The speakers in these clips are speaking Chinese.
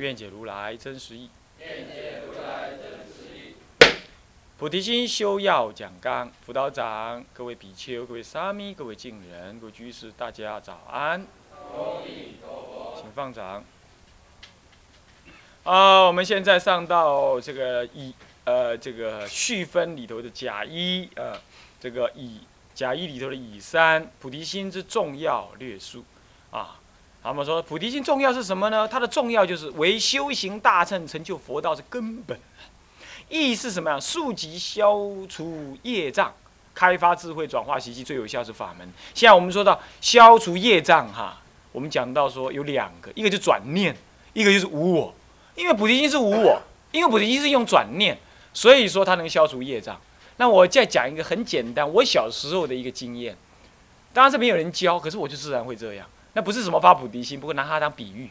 愿解如来真实义。菩提心修要讲纲，辅导长，各位比丘、各位沙弥、各位敬人、各位居士，大家早安。请放掌。啊，我们现在上到这个乙呃这个序分里头的甲一呃这个乙甲一里头的乙三菩提心之重要略述啊。他们说菩提心重要是什么呢？它的重要就是为修行大乘成就佛道是根本。意义是什么呀？速疾消除业障，开发智慧，转化习气，最有效是法门。现在我们说到消除业障，哈，我们讲到说有两个，一个就转念，一个就是无我。因为菩提心是无我，因为菩提心是用转念，所以说它能消除业障。那我再讲一个很简单，我小时候的一个经验，当然是没有人教，可是我就自然会这样。那不是什么发菩提心，不过拿它当比喻。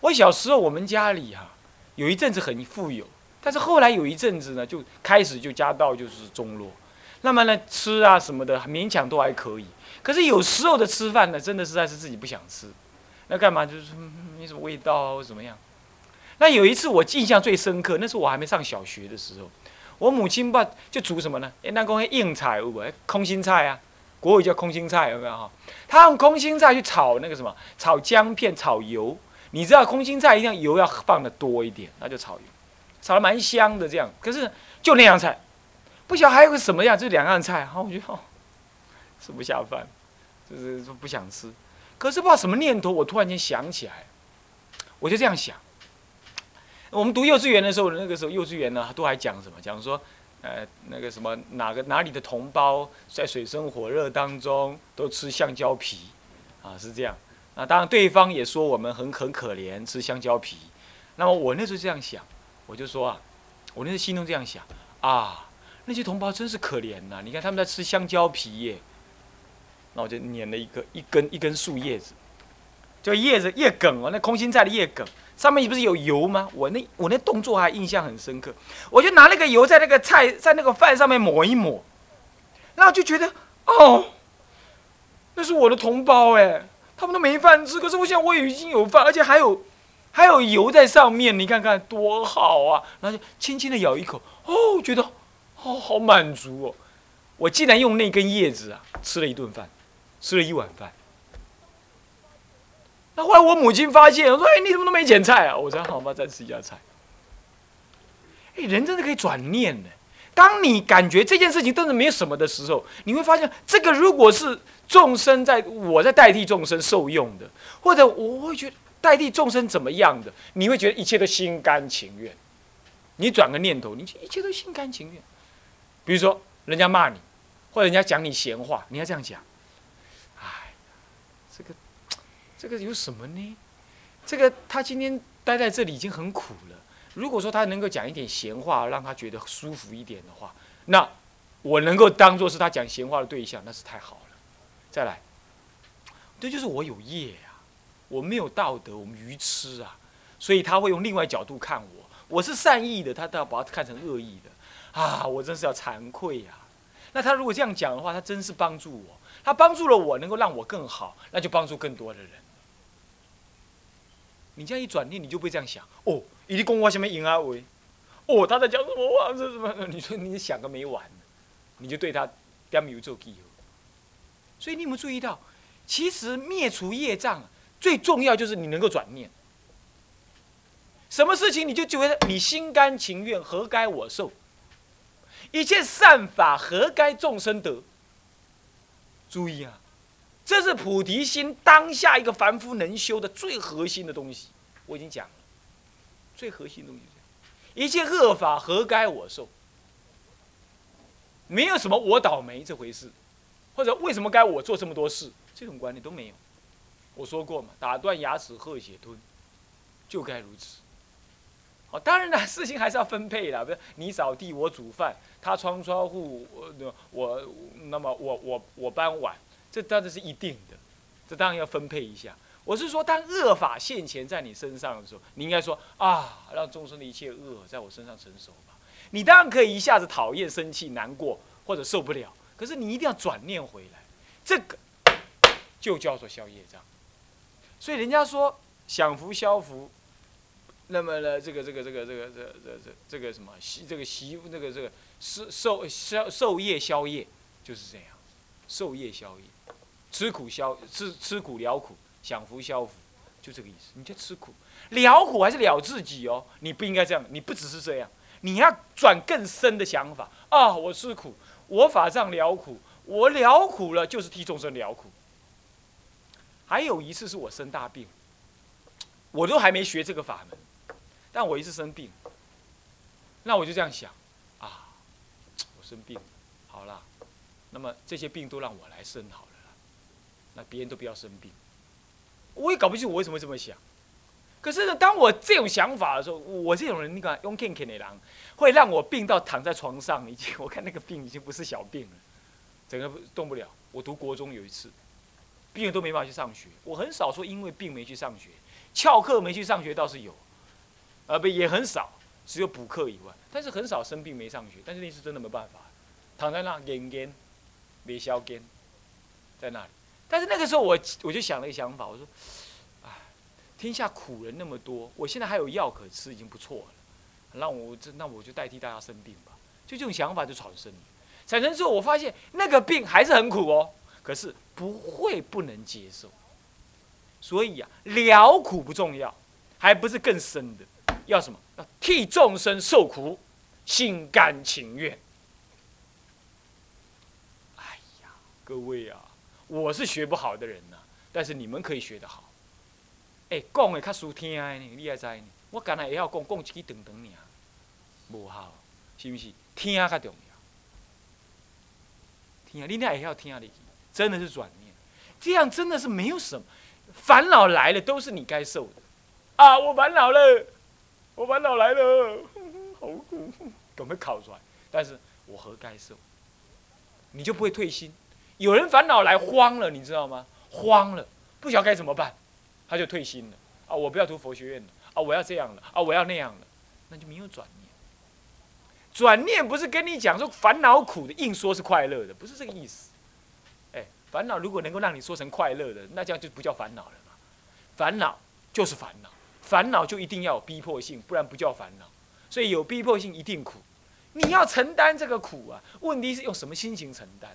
我小时候我们家里哈，有一阵子很富有。但是后来有一阵子呢，就开始就家道就是中落，那么呢吃啊什么的勉强都还可以，可是有时候的吃饭呢，真的实在是自己不想吃，那干嘛就是没什么味道啊或怎么样？那有一次我印象最深刻，那时候我还没上小学的时候，我母亲吧就煮什么呢？哎，那讲硬菜有无？空心菜啊，国语叫空心菜有没有哈？他用空心菜去炒那个什么，炒姜片、炒油。你知道空心菜一定要油要放的多一点，那就炒油。炒的蛮香的，这样，可是就那样菜，不晓得还有个什么样，就两样菜，好，我觉得，吃不下饭，就是说不想吃。可是不知道什么念头，我突然间想起来，我就这样想。我们读幼稚园的时候，那个时候幼稚园呢，都还讲什么？讲说，呃，那个什么哪个哪里的同胞在水深火热当中都吃香蕉皮，啊，是这样。那当然对方也说我们很很可怜，吃香蕉皮。那么我那时候这样想。我就说啊，我那时心中这样想啊，那些同胞真是可怜呐！你看他们在吃香蕉皮耶，那我就捻了一个一根一根树叶子，就叶子叶梗哦，那空心菜的叶梗上面不是有油吗？我那我那动作还印象很深刻，我就拿那个油在那个菜在那个饭上面抹一抹，然后就觉得哦，那是我的同胞哎，他们都没饭吃，可是我想我已经有饭，而且还有。还有油在上面，你看看多好啊！然后就轻轻的咬一口，哦，觉得哦好满足哦。我竟然用那根叶子啊吃了一顿饭，吃了一碗饭。那后来我母亲发现，我说：“哎，你怎么都没捡菜啊？”我说：“好吧，再吃一下菜。”哎，人真的可以转念的。当你感觉这件事情真的没有什么的时候，你会发现，这个如果是众生在我在代替众生受用的，或者我会觉得。代替众生怎么样的？你会觉得一切都心甘情愿。你转个念头，你一切都心甘情愿。比如说，人家骂你，或者人家讲你闲话，你要这样讲。哎，这个，这个有什么呢？这个他今天待在这里已经很苦了。如果说他能够讲一点闲话，让他觉得舒服一点的话，那我能够当做是他讲闲话的对象，那是太好了。再来，这就是我有业。我没有道德，我们愚痴啊，所以他会用另外角度看我。我是善意的，他都要把它看成恶意的，啊，我真是要惭愧呀。那他如果这样讲的话，他真是帮助我，他帮助了我，能够让我更好，那就帮助更多的人。你这样一转念，你就会这样想哦，一定公我什么赢啊喂，哦，他在讲什么话？这什么？你说你想个没完，你就对他点油做记号。所以你有没有注意到，其实灭除业障。最重要就是你能够转念，什么事情你就觉得你心甘情愿，何该我受？一切善法何该众生得？注意啊，这是菩提心当下一个凡夫能修的最核心的东西。我已经讲了，最核心的东西，一切恶法何该我受？没有什么我倒霉这回事，或者为什么该我做这么多事？这种观念都没有。我说过嘛，打断牙齿喝血吞，就该如此。好，当然了，事情还是要分配的，不是你扫地我煮饭，他窗窗户我我那么我我我搬碗，这当然是一定的，这当然要分配一下。我是说，当恶法现前在你身上的时候，你应该说啊，让众生的一切恶在我身上成熟吧。你当然可以一下子讨厌、生气、难过或者受不了，可是你一定要转念回来，这个就叫做消业障。所以人家说享福消福。那么呢，这个这个这个这个这这这这个什么习这个习那个这个受受消受业消业就是这样，受业消业，吃苦消吃吃苦了苦，享福消福，就这个意思。你就吃苦了苦还是了自己哦？你不应该这样，你不只是这样，你要转更深的想法啊！我吃苦，我法上了苦，我了苦了就是替众生了苦。还有一次是我生大病，我都还没学这个法门。但我一次生病，那我就这样想，啊，我生病，好了，那么这些病都让我来生好了，那别人都不要生病。我也搞不清楚我为什么这么想。可是呢，当我这种想法的时候，我这种人，你看用 Ken Ken 的狼，会让我病到躺在床上，已经 我看那个病已经不是小病了，整个动不了。我读国中有一次，病人都没办法去上学。我很少说因为病没去上学，翘课没去上学倒是有。呃，不也很少，只有补课以外，但是很少生病没上学。但是那次真的没办法，躺在那眼干，没消干，在那里。但是那个时候我我就想了一个想法，我说，哎，天下苦人那么多，我现在还有药可吃，已经不错了。让我这那我就代替大家生病吧。就这种想法就产生了。产生之后，我发现那个病还是很苦哦，可是不会不能接受。所以啊，了苦不重要，还不是更深的。要什么？要替众生受苦，心甘情愿。哎呀，各位啊，我是学不好的人呐，但是你们可以学得好。哎，讲的较舒听的呢，你还知呢？我刚才也要讲，讲一句长长尔，无效，是不是？听较重要。听，你那也要听下去，真的是转念，这样真的是没有什么烦恼来了，都是你该受的。啊，我烦恼了。我烦恼来了，好苦，准备考出来，但是我何该受？你就不会退心？有人烦恼来慌了，你知道吗？慌了，不晓得该怎么办，他就退心了。啊，我不要读佛学院了，啊，我要这样了，啊，我要那样了，那就没有转念。转念不是跟你讲说烦恼苦的，硬说是快乐的，不是这个意思。哎，烦恼如果能够让你说成快乐的，那这样就不叫烦恼了嘛。烦恼就是烦恼。烦恼就一定要有逼迫性，不然不叫烦恼。所以有逼迫性一定苦，你要承担这个苦啊。问题是用什么心情承担？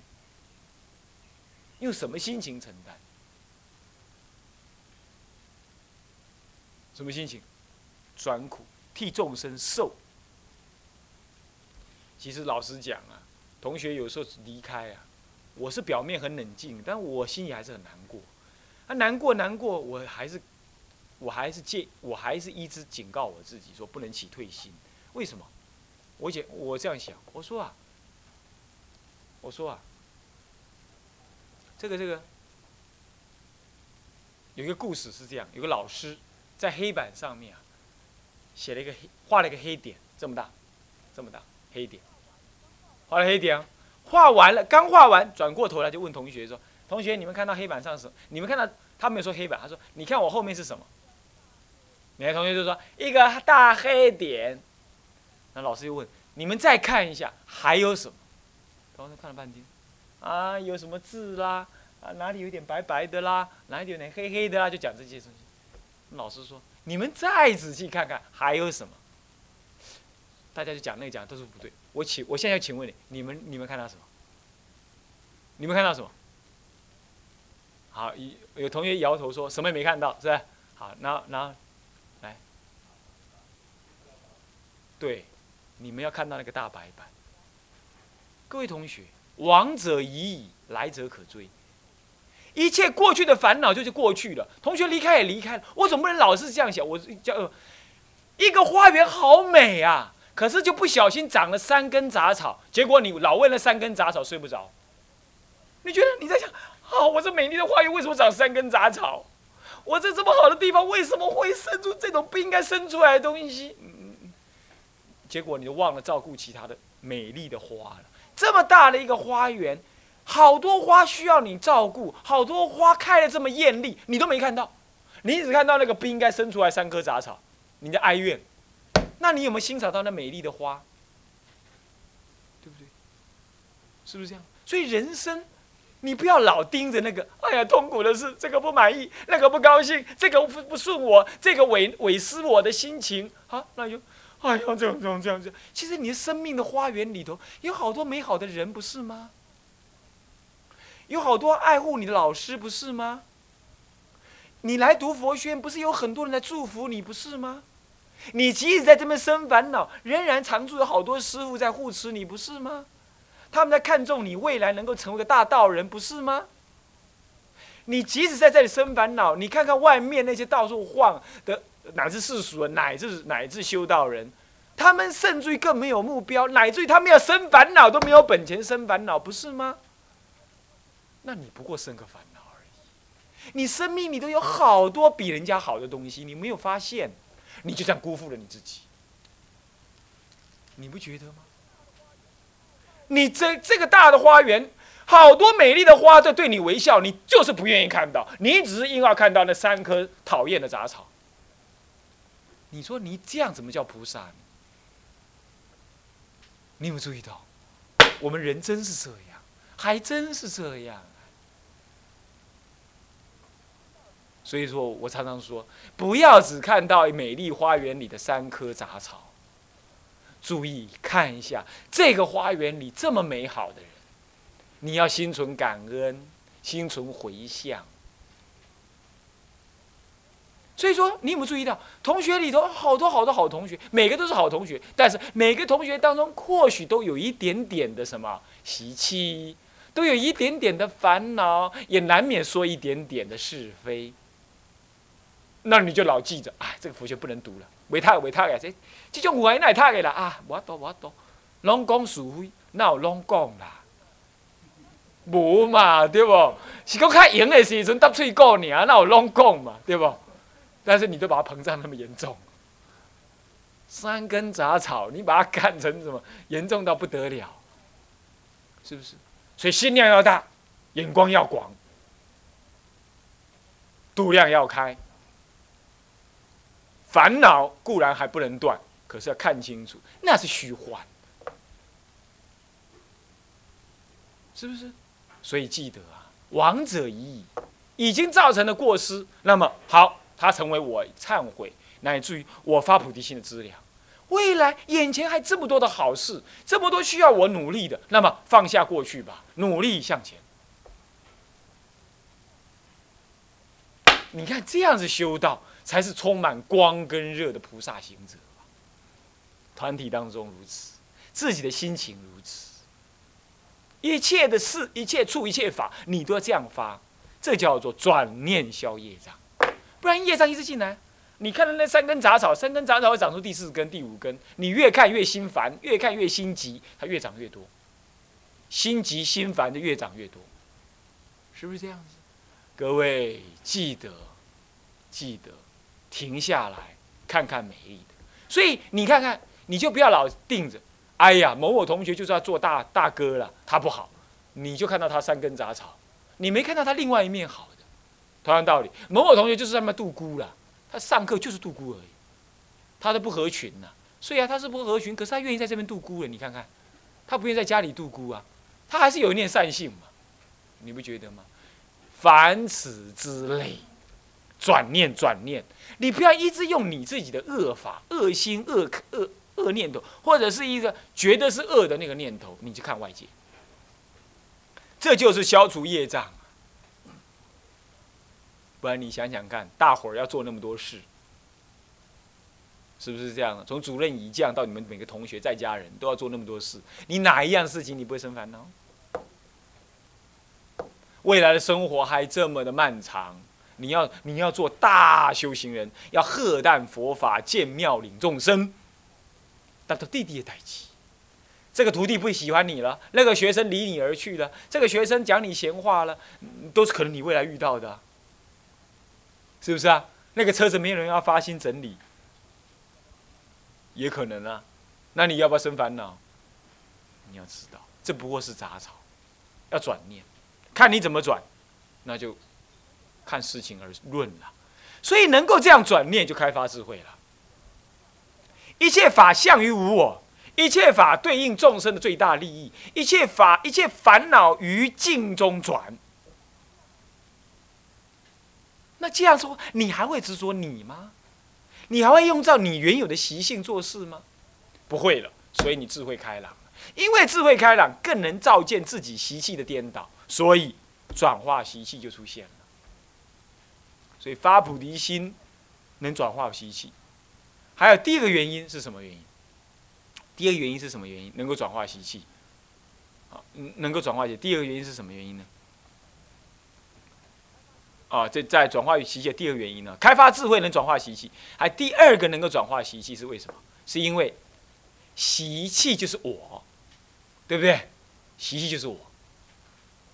用什么心情承担？什么心情？转苦，替众生受。其实老实讲啊，同学有时候离开啊，我是表面很冷静，但我心里还是很难过。啊，难过难过，我还是。我还是戒，我还是一直警告我自己说不能起退心。为什么？我姐我这样想，我说啊，我说啊，这个这个有一个故事是这样：有个老师在黑板上面啊写了一个黑，画了一个黑点，这么大，这么大黑点，画了黑点，画完了，刚画完，转过头来就问同学说：“同学，你们看到黑板上是？你们看到他没有说黑板，他说你看我后面是什么？”哪个同学就说一个大黑点，那老师又问你们再看一下还有什么？同学看了半天，啊，有什么字啦？啊，哪里有点白白的啦？哪里有点黑黑的啦？就讲这些东西。老师说你们再仔细看看还有什么？大家就讲那个讲都是不对。我请我现在要请问你，你们你们看到什么？你们看到什么？好，有有同学摇头说什么也没看到，是吧？好，那那。来对，你们要看到那个大白板。各位同学，往者已矣，来者可追。一切过去的烦恼就是过去了，同学离开也离开了。我总不能老是这样想。我叫一个花园好美啊，可是就不小心长了三根杂草，结果你老为了三根杂草睡不着。你觉得你在想，啊，我这美丽的花园为什么长三根杂草？我在这么好的地方，为什么会生出这种不应该生出来的东西？嗯。结果你就忘了照顾其他的美丽的花了。这么大的一个花园，好多花需要你照顾，好多花开的这么艳丽，你都没看到，你只看到那个不应该生出来三棵杂草，你的哀怨。那你有没有欣赏到那美丽的花？对不对？是不是这样？所以人生，你不要老盯着那个，哎呀，痛苦的是这个不满意，那个不高兴，这个不不顺我，这个委委失我的心情，好，那就，哎呀，这样这样这样这样。其实你的生命的花园里头有好多美好的人，不是吗？有好多爱护你的老师，不是吗？你来读佛学，不是有很多人在祝福你，不是吗？你即使在这边生烦恼，仍然常住有好多师傅在护持你，不是吗？他们在看重你未来能够成为个大道人，不是吗？你即使在这里生烦恼，你看看外面那些到处晃的，乃至世俗人，乃至乃至修道人，他们甚至于更没有目标，乃至于他们要生烦恼都没有本钱生烦恼，不是吗？那你不过生个烦恼而已。你生命里都有好多比人家好的东西，你没有发现？你就这样辜负了你自己，你不觉得吗？你这这个大的花园，好多美丽的花在对你微笑，你就是不愿意看到，你只是硬要看到那三棵讨厌的杂草。你说你这样怎么叫菩萨呢？你有没有注意到，我们人真是这样，还真是这样。所以说我常常说，不要只看到美丽花园里的三棵杂草，注意看一下这个花园里这么美好的人，你要心存感恩，心存回向。所以说，你有没有注意到，同学里头好多好多好同学，每个都是好同学，但是每个同学当中或许都有一点点的什么习气，都有一点点的烦恼，也难免说一点点的是非。那你就老记着，哎，这个佛学不能读了，违他违他的，这这种话哪他的啦啊，无多无多，拢讲是非，哪有拢讲啦？无嘛，对不？是讲较赢的时阵搭嘴讲尔，那有拢讲嘛，对不？但是你都把它膨胀那么严重，三根杂草，你把它干成什么？严重到不得了，是不是？所以心量要大，眼光要广，度量要开。烦恼固然还不能断，可是要看清楚，那是虚幻，是不是？所以记得啊，亡者已矣，已经造成了过失。那么好，它成为我忏悔，乃至于我发菩提心的资粮。未来眼前还这么多的好事，这么多需要我努力的，那么放下过去吧，努力向前。你看这样子修道。才是充满光跟热的菩萨行者团体当中如此，自己的心情如此，一切的事、一切处、一切法，你都要这样发，这叫做转念消业障。不然业障一直进来，你看到那三根杂草，三根杂草会长出第四根、第五根，你越看越心烦，越看越心急，它越长越多，心急心烦的越长越多，是不是这样子？各位记得，记得。停下来，看看美丽的。所以你看看，你就不要老盯着。哎呀，某某同学就是要做大大哥了，他不好，你就看到他三根杂草，你没看到他另外一面好。同样道理，某某同学就是在那度孤了，他上课就是度孤而已，他都不合群呐。所以啊，他是不合群，可是他愿意在这边度孤了。你看看，他不愿意在家里度孤啊，他还是有一念善性嘛，你不觉得吗？凡此之类。转念，转念，你不要一直用你自己的恶法、恶心、恶恶恶念头，或者是一个觉得是恶的那个念头，你去看外界，这就是消除业障。不然你想想看，大伙儿要做那么多事，是不是这样？从主任以降到你们每个同学在家人都要做那么多事，你哪一样事情你不会生烦恼？未来的生活还这么的漫长。你要你要做大修行人，要喝淡佛法，建庙领众生。但到弟弟也代起，这个徒弟不喜欢你了，那个学生离你而去了，这个学生讲你闲话了，都是可能你未来遇到的。是不是啊？那个车子没有人要发心整理，也可能啊。那你要不要生烦恼？你要知道，这不过是杂草，要转念，看你怎么转，那就看事情而论了。所以能够这样转念，就开发智慧了。一切法相于无我，一切法对应众生的最大利益，一切法一切烦恼于境中转。那这样说，你还会执着你吗？你还会用照你原有的习性做事吗？不会了。所以你智慧开朗，因为智慧开朗更能照见自己习气的颠倒，所以转化习气就出现了。所以发菩提心能转化习气。还有第二个原因是什么原因？第二个原因是什么原因能够转化习气？啊，能够转化习。第二个原因是什么原因呢？啊，这在转化与习气的。第二个原因呢，开发智慧能转化习气。还第二个能够转化习气是为什么？是因为习气就是我，对不对？习气就是我，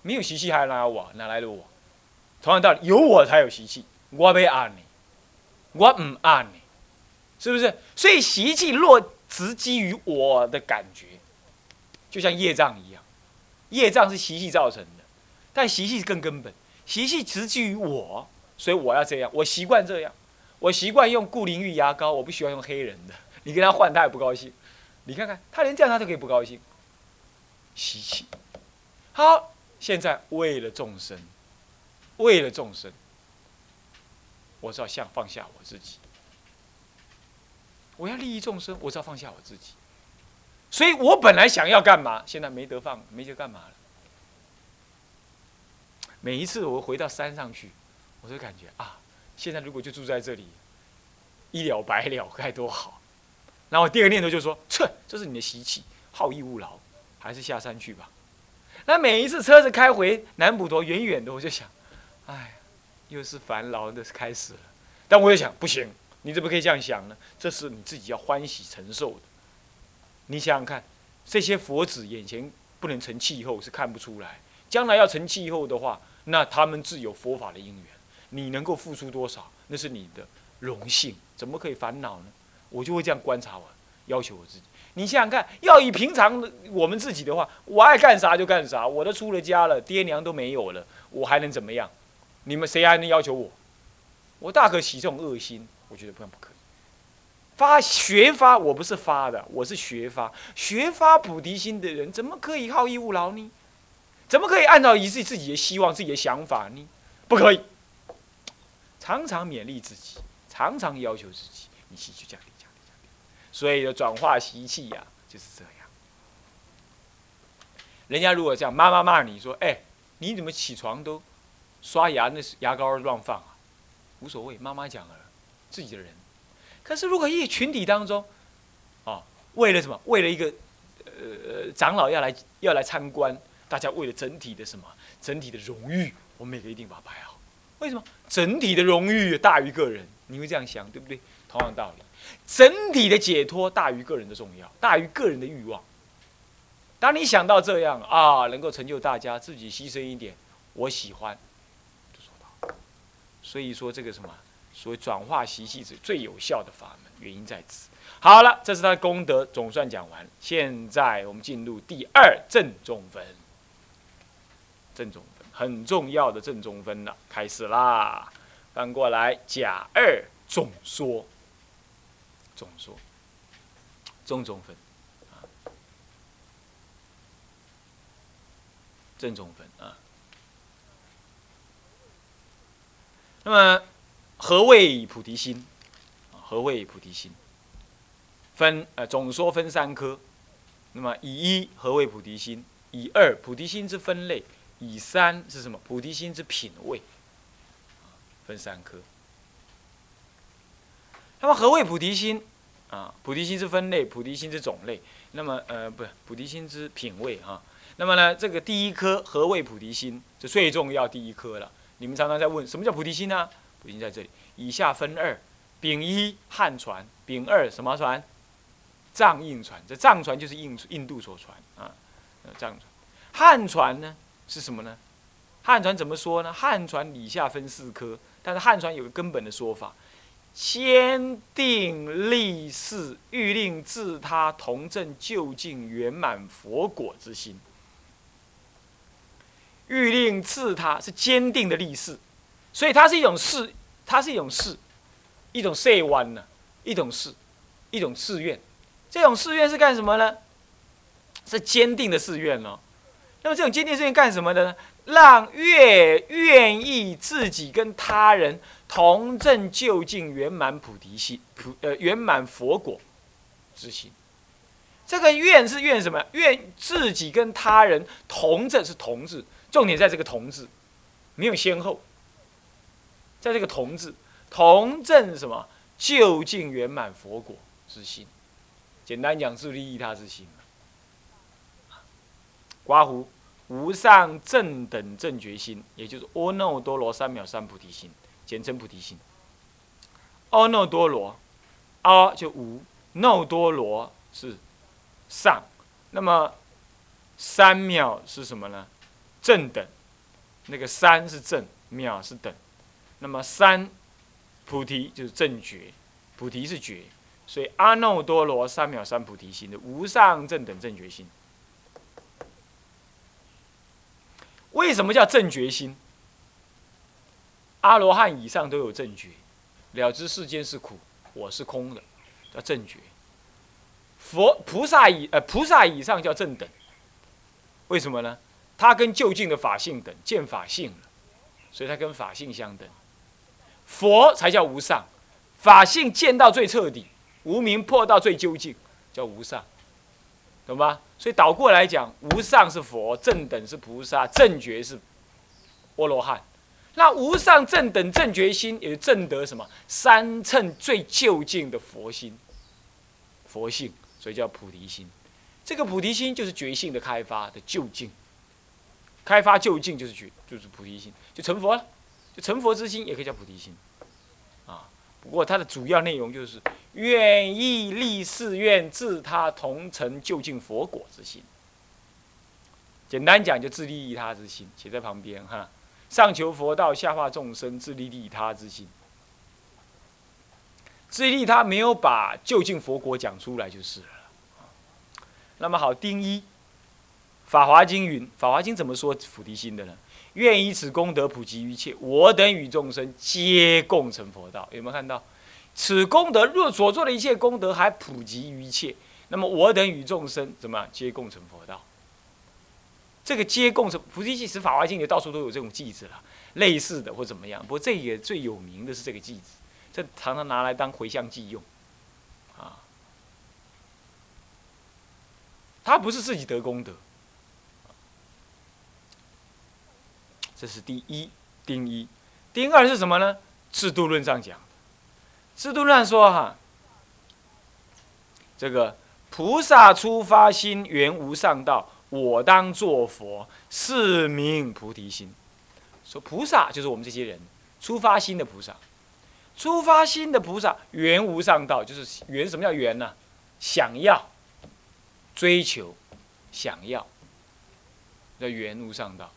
没有习气还哪有我？哪来的我？同样道理，有我才有习气。我没按你，我唔按你，是不是？所以习气若直基于我的感觉，就像业障一样，业障是习气造成的，但习气更根本。习气直基于我，所以我要这样，我习惯这样，我习惯用固灵玉牙膏，我不喜欢用黑人的。你跟他换，他也不高兴。你看看，他连这样他都可以不高兴。习气。好，现在为了众生，为了众生，我只要向放下我自己。我要利益众生，我只要放下我自己。所以我本来想要干嘛，现在没得放，没得干嘛了。每一次我回到山上去，我就感觉啊，现在如果就住在这里，一了百了该多好。然后第二个念头就说：，切，这是你的习气，好逸恶劳，还是下山去吧。那每一次车子开回南普陀远远的，我就想，哎，又是烦劳的开始了。但我又想，不行，你怎么可以这样想呢？这是你自己要欢喜承受的。你想想看，这些佛子眼前不能成气候，是看不出来。将来要成气候的话，那他们自有佛法的因缘。你能够付出多少，那是你的荣幸，怎么可以烦恼呢？我就会这样观察我，要求我自己。你想想看，要以平常的我们自己的话，我爱干啥就干啥，我都出了家了，爹娘都没有了，我还能怎么样？你们谁还能要求我？我大可起这种恶心，我觉得不然不可以。发学发，我不是发的，我是学发。学发菩提心的人，怎么可以好逸恶劳呢？怎么可以按照一自自己的希望、自己的想法呢？不可以。常常勉励自己，常常要求自己，你习气降低、降低、所以的转化习气呀，就是这样。人家如果这样，妈妈骂你说：“哎，你怎么起床都刷牙？那牙膏乱放啊？”无所谓，妈妈讲了，自己的人。可是如果一群体当中，啊，为了什么？为了一个呃长老要来要来参观。大家为了整体的什么，整体的荣誉，我们每个一定把它排好。为什么？整体的荣誉大于个人，你会这样想，对不对？同样道理，整体的解脱大于个人的重要，大于个人的欲望。当你想到这样啊，能够成就大家，自己牺牲一点，我喜欢，就做到。所以说这个什么，所谓转化习气是最有效的法门，原因在此。好了，这是他的功德，总算讲完。现在我们进入第二正中分。正中分很重要的正中分了，开始啦！翻过来，甲二总说，总说，正中分啊，正中分啊。那么，何谓菩提心？何谓菩提心？分呃，总说分三科。那么，以一何谓菩提心？以二菩提心之分类。以三是什么？菩提心之品位，分三科。那么何谓菩提心？啊，菩提心之分类，菩提心之种类。那么呃，不，菩提心之品位哈。那么呢，这个第一颗何谓菩提心？这最重要第一颗了。你们常常在问，什么叫菩提心呢？菩提心在这里。以下分二：丙一汉传，丙二什么传？藏印传。这藏传就是印印度所传啊，藏传。汉传呢？是什么呢？汉传怎么说呢？汉传以下分四科，但是汉传有个根本的说法：坚定立誓，欲令自他同证究竟圆满佛果之心。欲令自他是坚定的立誓，所以它是一种誓，它是一种誓，一种誓弯呢，一种誓，一种誓愿。这种誓愿是干什么呢？是坚定的誓愿哦。那么这种坚定誓愿干什么的呢？让越愿意自己跟他人同证究竟圆满菩提心，菩呃圆满佛果之心。这个愿是愿什么？愿自己跟他人同证是同字，重点在这个同字，没有先后。在这个同字，同证什么？究竟圆满佛果之心。简单讲，是利益他之心。刮胡无上正等正觉心，也就是阿耨多罗三藐三菩提心，简称菩提心。阿耨多罗，阿就无，耨多罗是上，那么三藐是什么呢？正等，那个三是正，藐是等，那么三菩提就是正觉，菩提是觉。所以阿耨多罗三藐三菩提心的无上正等正觉心，为什么叫正觉心？阿罗汉以上都有正觉，了知世间是苦，我是空的，叫正觉。佛菩萨以呃菩萨以上叫正等，为什么呢？他跟就近的法性等，见法性了，所以他跟法性相等。佛才叫无上，法性见到最彻底。无名破到最究竟，叫无上，懂吧？所以倒过来讲，无上是佛，正等是菩萨，正觉是阿罗汉。那无上正等正觉心，也是正得什么？三乘最究竟的佛心，佛性，所以叫菩提心。这个菩提心就是觉性的开发的究竟，开发究竟就是觉，就是菩提心，就成佛了。就成佛之心，也可以叫菩提心。啊不过它的主要内容就是愿意立誓愿自他同成就近佛果之心。简单讲就自利利他之心，写在旁边哈。上求佛道，下化众生，自利利他之心。自利他没有把就近佛果讲出来就是了。那么好，丁一，《法华经》云，《法华经》怎么说菩提心的呢？愿以此功德普及一切，我等与众生皆共成佛道。有没有看到？此功德若所做的一切功德还普及于一切，那么我等与众生怎么样皆共成佛道？这个皆共成菩提心，是法华经里到处都有这种句子了，类似的或怎么样。不过这也最有名的是这个句子，这常常拿来当回向偈用，啊，他不是自己得功德。这是第一，丁一，丁二是什么呢？制度论上讲，制度乱说哈，这个菩萨出发心原无上道，我当作佛，是名菩提心。说菩萨就是我们这些人出发心的菩萨，出发心的菩萨原无上道，就是原什么叫原呢？想要、追求、想要，叫原无上道。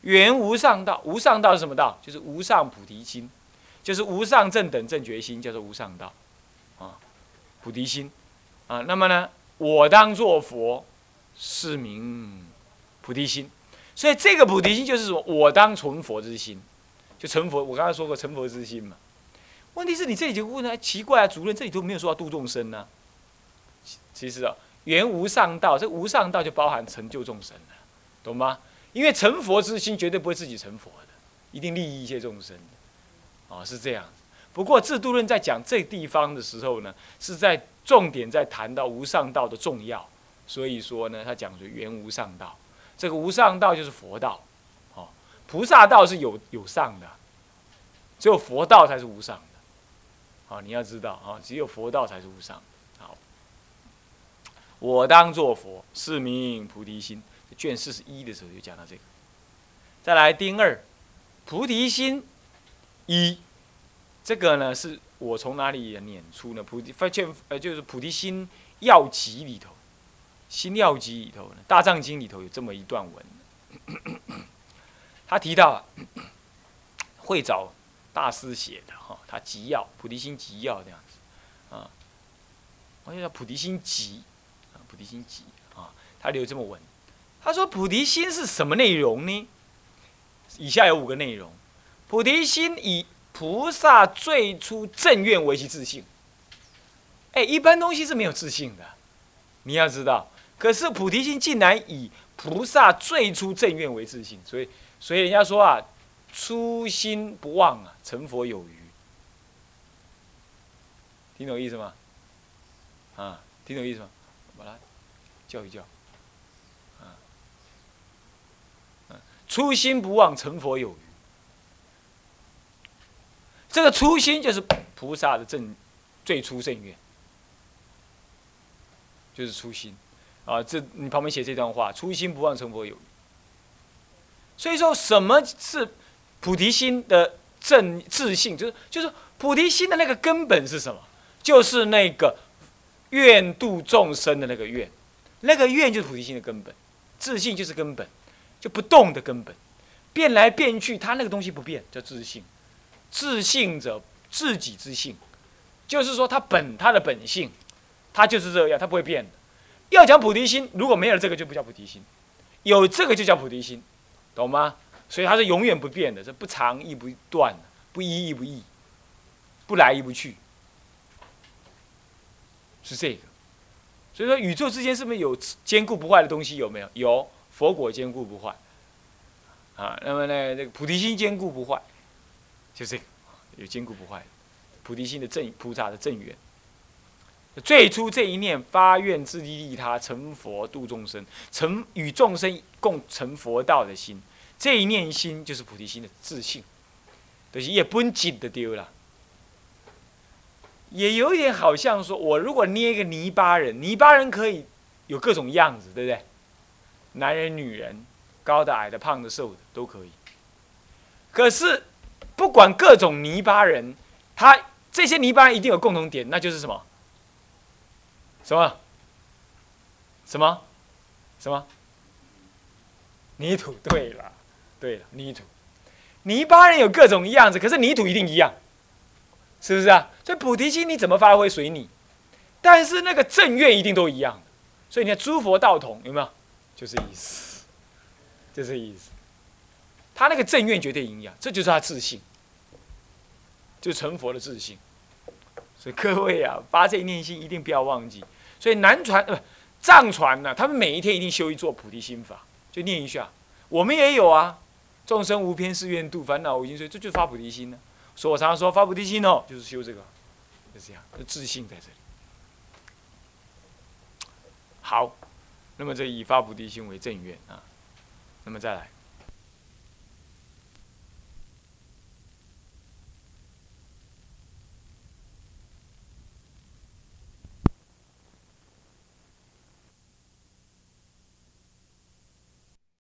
原无上道，无上道是什么道？就是无上菩提心，就是无上正等正觉心，叫做无上道，啊，菩提心，啊，那么呢，我当作佛，是名菩提心，所以这个菩提心就是说我当成佛之心，就成佛。我刚才说过成佛之心嘛，问题是你这里就问了奇怪啊，主任这里都没有说要度众生呢。其实啊，原无上道，这无上道就包含成就众生了，懂吗？因为成佛之心绝对不会自己成佛的，一定利益一切众生的，啊，是这样。不过制度论在讲这地方的时候呢，是在重点在谈到无上道的重要，所以说呢，他讲说原无上道，这个无上道就是佛道，哦，菩萨道是有有上的，只有佛道才是无上的，好，你要知道啊，只有佛道才是无上的。好，我当作佛，是名菩提心。卷四十一的时候就讲到这个，再来丁二，菩提心一，这个呢是我从哪里捻出呢？菩提发现呃就是菩提心要集里头，心要集里头呢，大藏经里头有这么一段文，他提到 会找大师写的哈，他集要菩提心集要这样子啊，我叫菩提心集啊，菩提心集啊，他留这么文，他说菩提心是什么内容呢？以下有五个内容，菩提心以菩萨最初正愿为其自信。哎，一般东西是没有自信的，你要知道。可是菩提心竟然以菩萨最初正愿为自信，所以，所以人家说啊，初心不忘啊，成佛有余。听懂意思吗？啊，听懂意思吗？把它叫一叫。啊，初心不忘，成佛有余。这个初心就是菩萨的正最初正愿，就是初心。啊，这你旁边写这段话：“初心不忘，成佛有。”所以说，什么是菩提心的正自信？就是就是菩提心的那个根本是什么？就是那个愿度众生的那个愿，那个愿就是菩提心的根本，自信就是根本，就不动的根本，变来变去，它那个东西不变，叫自信。自性者，自己之性，就是说他本他的本性，他就是这样，他不会变的。要讲菩提心，如果没有这个就不叫菩提心，有这个就叫菩提心，懂吗？所以它是永远不变的，这不长亦不断，不一亦不异，不来亦不去，是这个。所以说宇宙之间是不是有坚固不坏的东西？有没有？有，佛果坚固不坏。啊，那么呢，这个菩提心坚固不坏，就这个，有坚固不坏，菩提心的正菩萨的正缘。最初这一念发愿自利利他成佛度众生，成与众生共成佛道的心，这一念心就是菩提心的自信，就是也不紧的丢了。也有一点好像说，我如果捏一个泥巴人，泥巴人可以有各种样子，对不对？男人、女人，高的、矮的、胖的、瘦的都可以。可是不管各种泥巴人，他这些泥巴人一定有共同点，那就是什么？什么？什么？什么？泥土？对了，对了，泥土。泥巴人有各种样子，可是泥土一定一样，是不是啊？所以菩提心你怎么发挥随你，但是那个正愿一定都一样。所以你看诸佛道同有没有？就是意思，就是意思。他那个正愿绝对一样，这就是他自信，就成佛的自信。所以各位啊，发这一念心一定不要忘记。所以南传呃藏传呢，他们每一天一定修一座菩提心法，就念一下。我们也有啊，众生无偏誓愿度，烦恼无尽，所以这就是发菩提心呢。所以我常常说发菩提心哦，就是修这个，就这样，就自信在这里。好，那么这以发菩提心为正愿啊，那么再来。